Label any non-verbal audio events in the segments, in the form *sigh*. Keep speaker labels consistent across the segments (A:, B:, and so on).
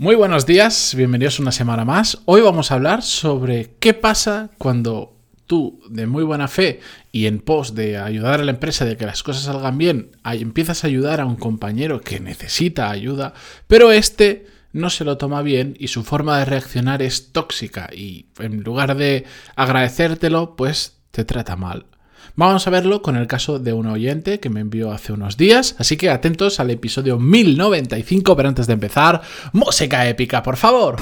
A: Muy buenos días, bienvenidos una semana más. Hoy vamos a hablar sobre qué pasa cuando tú, de muy buena fe y en pos de ayudar a la empresa, de que las cosas salgan bien, empiezas a ayudar a un compañero que necesita ayuda, pero este no se lo toma bien y su forma de reaccionar es tóxica y en lugar de agradecértelo, pues te trata mal. Vamos a verlo con el caso de un oyente que me envió hace unos días, así que atentos al episodio 1095, pero antes de empezar, música épica, por favor.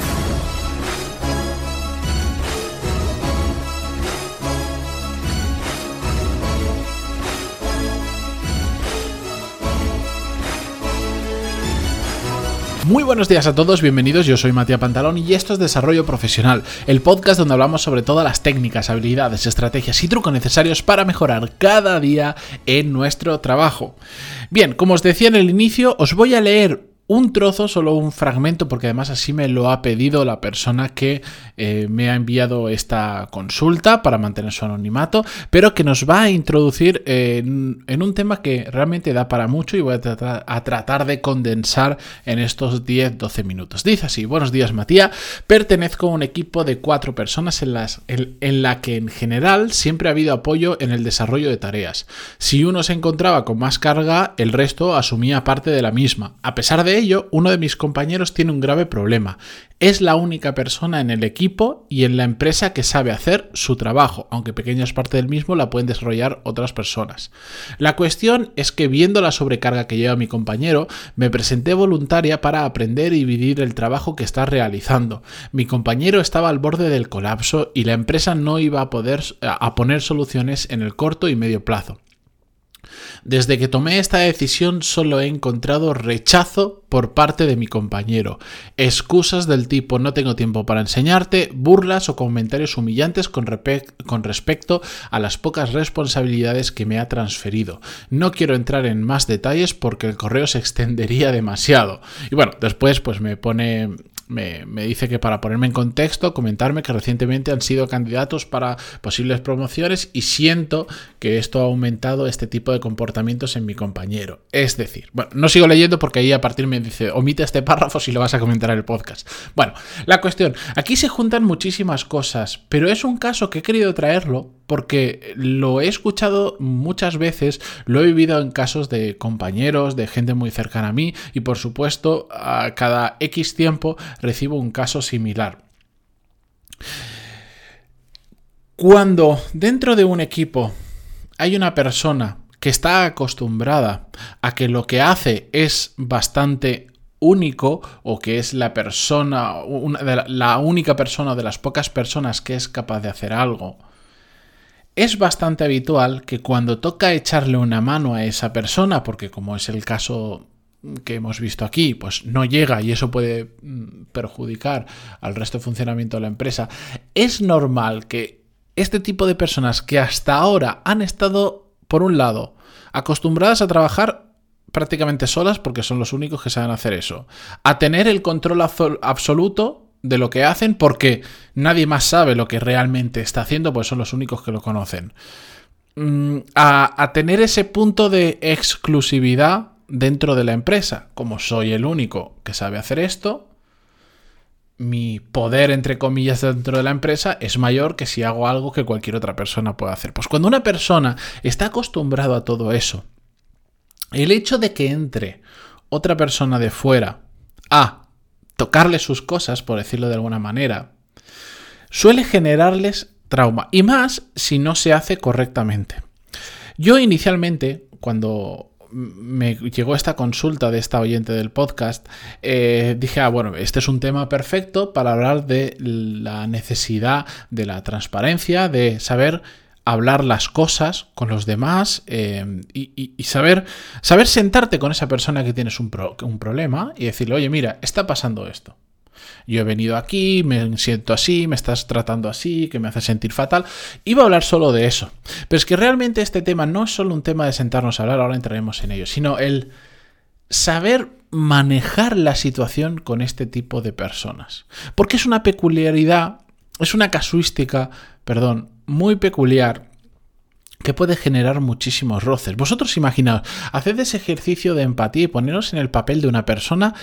A: Muy buenos días a todos, bienvenidos, yo soy Matías Pantalón y esto es Desarrollo Profesional, el podcast donde hablamos sobre todas las técnicas, habilidades, estrategias y trucos necesarios para mejorar cada día en nuestro trabajo. Bien, como os decía en el inicio, os voy a leer un trozo, solo un fragmento, porque además así me lo ha pedido la persona que eh, me ha enviado esta consulta para mantener su anonimato, pero que nos va a introducir en, un tema que realmente da para mucho y voy a tratar, de condensar en estos 10-12 minutos. Dice así, buenos días Matías, pertenezco a un equipo de cuatro personas en, las, en la que en general siempre ha habido apoyo en el desarrollo de tareas. Si uno se encontraba con más carga, el resto asumía parte de la misma. A pesar de ello, uno de mis compañeros tiene un grave problema. Es la única persona en el equipo y en la empresa que sabe hacer su trabajo, aunque pequeñas partes del mismo la pueden desarrollar otras personas. La cuestión es que viendo la sobrecarga que lleva mi compañero, me presenté voluntaria para aprender y dividir el trabajo que está realizando. Mi compañero estaba al borde del colapso y la empresa no iba a poder a poner soluciones en el corto y medio plazo. Desde que tomé esta decisión solo he encontrado rechazo por parte de mi compañero, excusas del tipo no tengo tiempo para enseñarte, burlas o comentarios humillantes con, con, respecto a las pocas responsabilidades que me ha transferido. No quiero entrar en más detalles porque el correo se *laughs* extendería demasiado. Y bueno, después pues me pone me, dice que para ponerme en contexto, comentarme que recientemente han sido candidatos para posibles promociones y siento que esto ha aumentado este tipo de comportamientos en mi compañero. Es decir, bueno, no sigo leyendo porque ahí a partir me dice, omite este párrafo si lo vas a comentar en el podcast. Bueno, la cuestión, aquí se juntan muchísimas cosas, pero es un caso que he querido traerlo porque lo he escuchado muchas veces, lo he vivido en casos de compañeros, de gente muy cercana a mí y por supuesto a cada X tiempo recibo un caso similar. Cuando dentro de un equipo hay una persona que está acostumbrada a que lo que hace es bastante único o que es la persona, la única persona de las pocas personas que es capaz de hacer algo, es bastante habitual que cuando toca echarle una mano a esa persona, porque como es el caso que hemos visto aquí, pues no llega y eso puede mm, perjudicar al resto de funcionamiento de la empresa, es normal que este tipo de personas que hasta ahora han estado, por un lado, acostumbradas a trabajar prácticamente solas, porque son los únicos que saben hacer eso, a tener el control absoluto de lo que hacen porque nadie más sabe lo que realmente está haciendo, pues son los únicos que lo conocen. Mm, a, tener ese punto de exclusividad dentro de la empresa, como soy el único que sabe hacer esto, mi poder, entre comillas, dentro de la empresa es mayor que si hago algo que cualquier otra persona pueda hacer. Pues cuando una persona está acostumbrado a todo eso, el hecho de que entre otra persona de fuera a tocarle sus cosas, por decirlo de alguna manera, suele generarles trauma. Y más si no se hace correctamente. Yo inicialmente, cuando me llegó esta consulta de esta oyente del podcast, eh, dije, ah, bueno, este es un tema perfecto para hablar de la necesidad de la transparencia, de saber hablar las cosas con los demás eh, y, saber, saber sentarte con esa persona que tienes un, un problema y decirle, oye, mira, está pasando esto. Yo he venido aquí, me siento así, me estás tratando así, que me hace sentir fatal. Iba a hablar solo de eso. Pero es que realmente este tema no es solo un tema de sentarnos a hablar, ahora entraremos en ello, sino el saber manejar la situación con este tipo de personas. Porque es una peculiaridad, es una casuística, perdón, muy peculiar que puede generar muchísimos roces. Vosotros imaginaos, haced ese ejercicio de empatía y poneros en el papel de una persona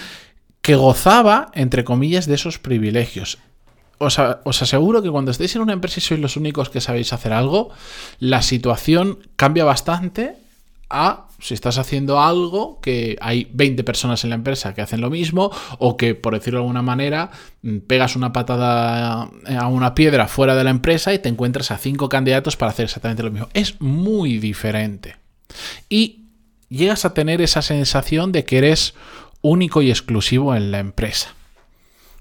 A: que gozaba, entre comillas, de esos privilegios. Os, aseguro que cuando estéis en una empresa y sois los únicos que sabéis hacer algo, la situación cambia bastante a si estás haciendo algo que hay 20 personas en la empresa que hacen lo mismo o que, por decirlo de alguna manera, mm, pegas una patada a una piedra fuera de la empresa y te encuentras a cinco candidatos para hacer exactamente lo mismo. Es muy diferente. Y llegas a tener esa sensación de que eres único y exclusivo en la empresa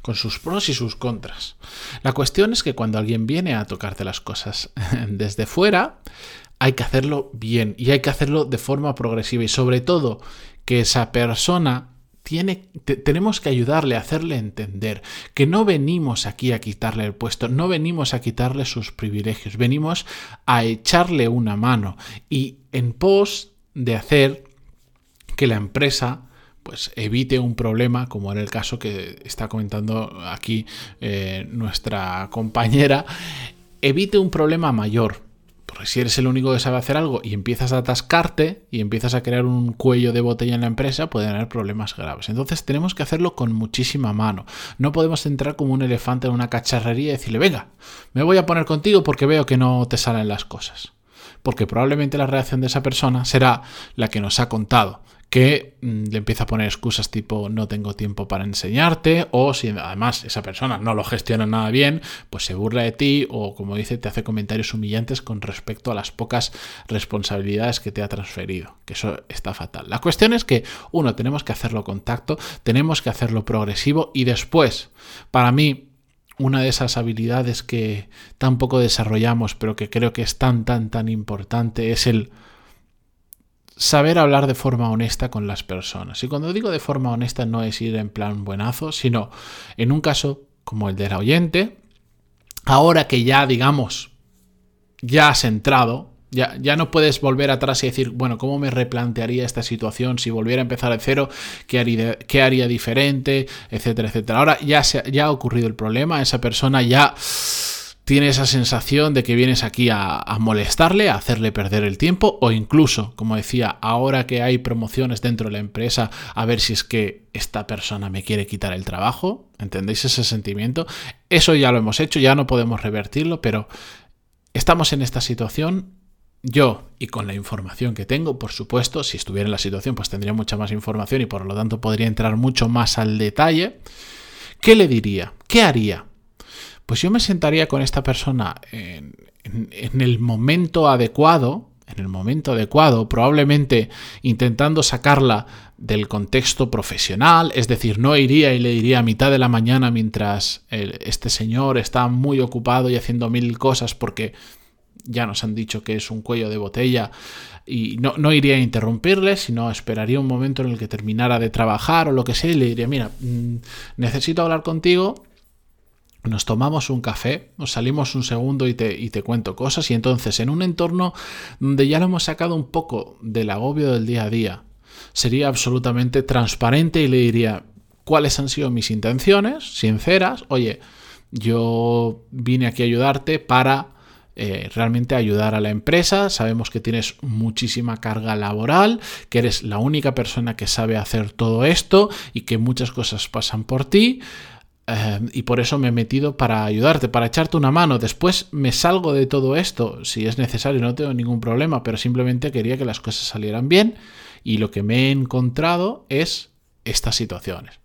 A: con sus pros y sus contras. La cuestión es que cuando alguien viene a tocarte las cosas *laughs* desde fuera, hay que hacerlo bien y hay que hacerlo de forma progresiva y sobre todo que esa persona tiene, tenemos que ayudarle a hacerle entender que no venimos aquí a quitarle el puesto, no venimos a quitarle sus privilegios, venimos a echarle una mano y en pos de hacer que la empresa pues evite un problema como en el caso que está comentando aquí eh, nuestra compañera evite un problema mayor porque si eres el único que sabe hacer algo y empiezas a atascarte y empiezas a crear un cuello de botella en la empresa, pueden haber problemas graves. Entonces tenemos que hacerlo con muchísima mano. No podemos entrar como un elefante en una cacharrería y decirle, venga, me voy a poner contigo porque veo que no te salen las cosas. Porque probablemente la reacción de esa persona será la que nos ha contado que mm, le empieza a poner excusas tipo no tengo tiempo para enseñarte o si además esa persona no lo gestiona nada bien, pues se burla de ti o como dice te hace comentarios humillantes con respecto a las pocas responsabilidades que te ha transferido, que eso está fatal. La cuestión es que uno tenemos que hacerlo con tacto, tenemos que hacerlo progresivo y después, para mí una de esas habilidades que tampoco desarrollamos, pero que creo que es tan, tan, tan importante, es el saber hablar de forma honesta con las personas. Y cuando digo de forma honesta no es ir en plan buenazo, sino en un caso como el de la oyente, ahora que ya digamos, ya has entrado, ya, ya, no puedes volver atrás y decir, bueno, ¿cómo me replantearía esta situación si volviera a empezar de cero? ¿Qué haría, qué haría diferente? Etcétera, etcétera. Ahora ya, se, ya ha ocurrido el problema, esa persona ya tiene esa sensación de que vienes aquí a, molestarle, a hacerle perder el tiempo o incluso, como decía, ahora que hay promociones dentro de la empresa, a ver si es que esta persona me quiere quitar el trabajo. ¿Entendéis ese sentimiento? Eso ya lo hemos hecho, ya no podemos revertirlo, pero estamos en esta situación. Yo, y con la información que tengo, por supuesto, si estuviera en la situación, pues tendría mucha más información y por lo tanto podría entrar mucho más al detalle. ¿Qué le diría? ¿Qué haría? Pues yo me sentaría con esta persona en, el momento adecuado, en el momento adecuado, probablemente intentando sacarla del contexto profesional, es decir, no iría y le diría a mitad de la mañana mientras este señor está muy ocupado y haciendo mil cosas porque ya nos han dicho que es un cuello de botella y no, no, iría a interrumpirle, sino esperaría un momento en el que terminara de trabajar o lo que sea y le diría, mira, mm, necesito hablar contigo nos tomamos un café, nos salimos un segundo y te, y te, cuento cosas y entonces en un entorno donde ya lo hemos sacado un poco del agobio del día a día, sería absolutamente transparente y le diría cuáles han sido mis intenciones, sinceras, oye, yo vine aquí a ayudarte para eh, realmente ayudar a la empresa. Sabemos que tienes muchísima carga laboral, que eres la única persona que sabe hacer todo esto y que muchas cosas pasan por ti. Em, y por eso me he metido para ayudarte, para echarte una mano. Después me salgo de todo esto, si es necesario, no tengo ningún problema, pero simplemente quería que las cosas salieran bien y lo que me he encontrado es estas situaciones.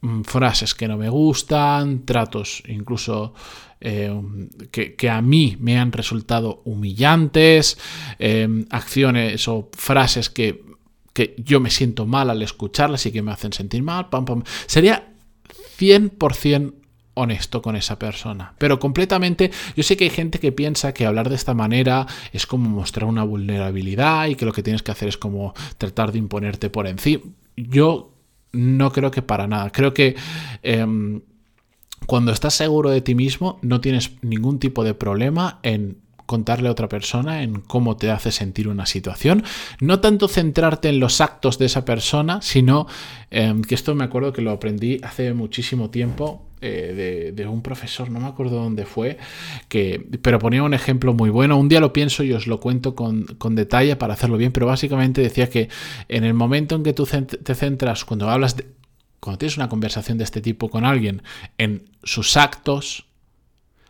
A: Mm, frases que no me gustan, tratos incluso em, que, a mí me han resultado humillantes, em, acciones o frases que, que yo me siento mal al escucharlas y que me hacen sentir mal. Sería 100% honesto con esa persona. Pero completamente, yo sé que hay gente que piensa que hablar de esta manera es como mostrar una vulnerabilidad y que lo que tienes que hacer es como tratar de imponerte por encima. Yo no creo que para nada. Creo que em, cuando estás seguro de ti mismo no tienes ningún tipo de problema en contarle a otra persona en cómo te hace sentir una situación. No tanto centrarte en los actos de esa persona, sino em, que esto me acuerdo que lo aprendí hace muchísimo tiempo eh, de, un profesor, no me acuerdo dónde fue, que, pero ponía un ejemplo muy bueno. Un día lo pienso y os lo cuento con, con detalle para hacerlo bien, pero básicamente decía que en el momento en que tú te centras, cuando hablas de cuando tienes una conversación de este tipo con alguien en sus actos,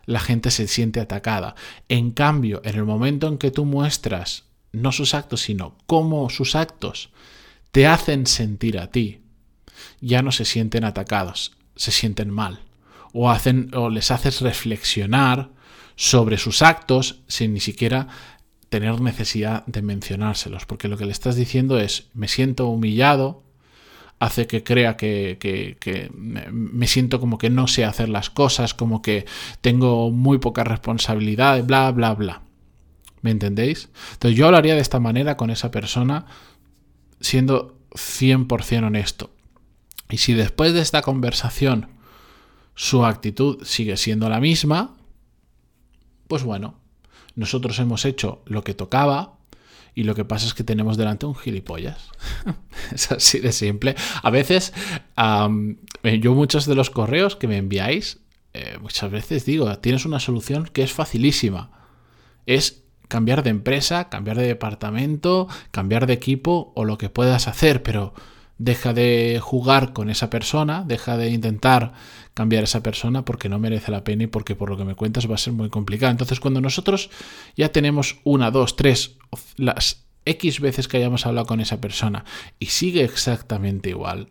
A: la gente se siente atacada. En cambio, en el momento en que tú muestras no sus actos, sino cómo sus actos te hacen sentir a ti, ya no se sienten atacados, se sienten mal. O, hacen, o les haces reflexionar sobre sus actos sin ni siquiera tener necesidad de mencionárselos, porque lo que le estás diciendo es, me siento humillado, hace que crea que, me siento como que no sé hacer las cosas, como que tengo muy poca responsabilidad, bla, bla, bla. ¿Me entendéis? Entonces yo hablaría de esta manera con esa persona siendo 100% honesto. Y si después de esta conversación su actitud sigue siendo la misma, pues bueno, nosotros hemos hecho lo que tocaba, y lo que pasa es que tenemos delante un gilipollas. *laughs* es así de simple. A veces, yo muchos de los correos que me enviáis, eh, muchas veces digo, tienes una solución que es facilísima. Es cambiar de empresa, cambiar de departamento, cambiar de equipo o lo que puedas hacer, pero deja de jugar con esa persona, deja de intentar cambiar a esa persona porque no merece la pena y porque por lo que me cuentas va a ser muy complicado. Entonces, cuando nosotros ya tenemos una, dos, tres, las X veces que hayamos hablado con esa persona y sigue exactamente igual,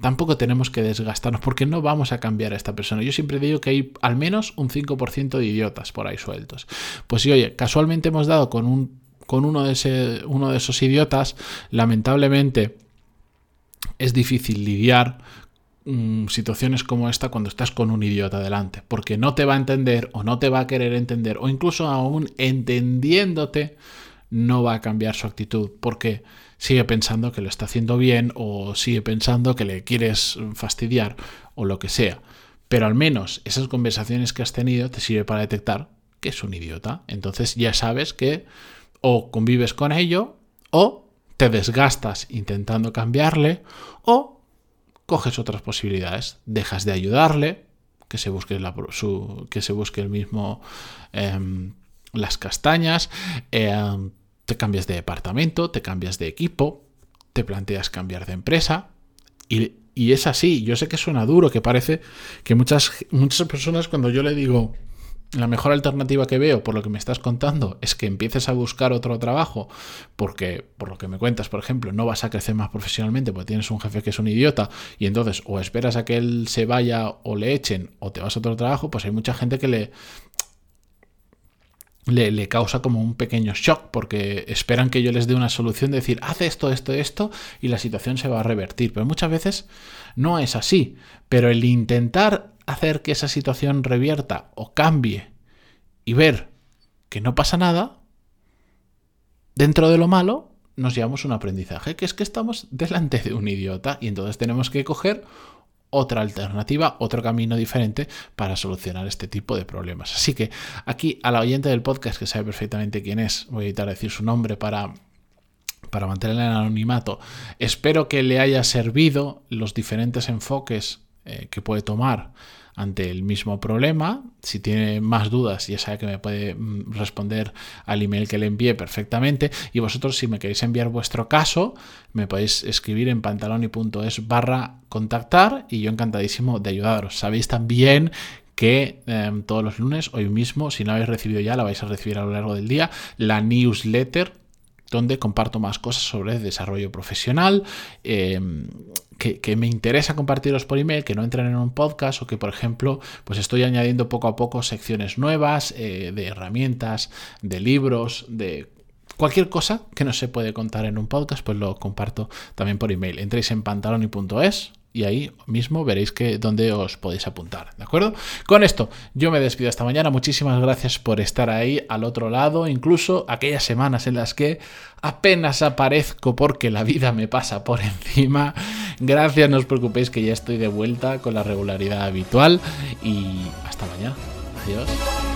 A: tampoco tenemos que desgastarnos porque no vamos a cambiar a esta persona. Yo siempre digo que hay al menos un 5% de idiotas por ahí sueltos. Pues si, oye, casualmente hemos dado con, un, con uno, de ese, uno de esos idiotas, lamentablemente es difícil lidiar mm, situaciones como esta cuando estás con un idiota delante, porque no te va a entender o no te va a querer entender, o incluso aún entendiéndote, no va a cambiar su actitud, porque sigue pensando que lo está haciendo bien o sigue pensando que le quieres fastidiar o lo que sea. Pero al menos esas conversaciones que has tenido te sirve para detectar que es un idiota. Entonces ya sabes que o convives con ello o te desgastas intentando cambiarle o coges otras posibilidades, dejas de ayudarle, que se busque, su, que se busque el mismo em, las castañas, em, te cambias de departamento, te cambias de equipo, te planteas cambiar de empresa y, y es así. Yo sé que suena duro, que parece que muchas, muchas personas cuando yo le digo la mejor alternativa que veo, por lo que me estás contando, es que empieces a buscar otro trabajo, porque por lo que me cuentas, por ejemplo, no vas a crecer más profesionalmente porque tienes un jefe que es un idiota y entonces o esperas a que él se vaya o le echen o te vas a otro trabajo, pues hay mucha gente que le, le, le, causa como un pequeño shock porque esperan que yo les dé una solución de decir, haz esto, esto, esto y la situación se va a revertir. Pero muchas veces no es así. Pero el intentar hacer que esa situación revierta o cambie y ver que no pasa nada, dentro de lo malo nos llevamos un aprendizaje, que es que estamos delante de un idiota y entonces tenemos que coger otra alternativa, otro camino diferente para solucionar este tipo de problemas. Así que aquí a la oyente del podcast que sabe perfectamente quién es, voy a evitar decir su nombre para para mantenerla en anonimato. Espero que le haya servido los diferentes enfoques eh, que puede tomar ante el mismo problema. Si tiene más dudas, ya sabe que me puede mm, responder al email que le envié perfectamente. Y vosotros, si me queréis enviar vuestro caso, me podéis escribir en pantaloni.es barra contactar y yo encantadísimo de ayudaros. Sabéis también que em, todos los lunes, hoy mismo, si no habéis recibido ya, la vais a recibir a lo largo del día, la newsletter donde comparto más cosas sobre desarrollo profesional, em, que, me interesa compartiros por email, que no entren en un podcast o que, por ejemplo, pues estoy añadiendo poco a poco secciones nuevas eh, de herramientas, de libros, de cualquier cosa que no se puede contar en un podcast, pues lo comparto también por email. Entréis en pantaloni.es y ahí mismo veréis que dónde os podéis apuntar, ¿de acuerdo? Con esto yo me despido esta mañana, muchísimas gracias por estar ahí al otro lado, incluso aquellas semanas en las que apenas aparezco porque la vida me pasa por *laughs* encima. Gracias, no os preocupéis que ya estoy de vuelta con la regularidad habitual y hasta mañana. Adiós.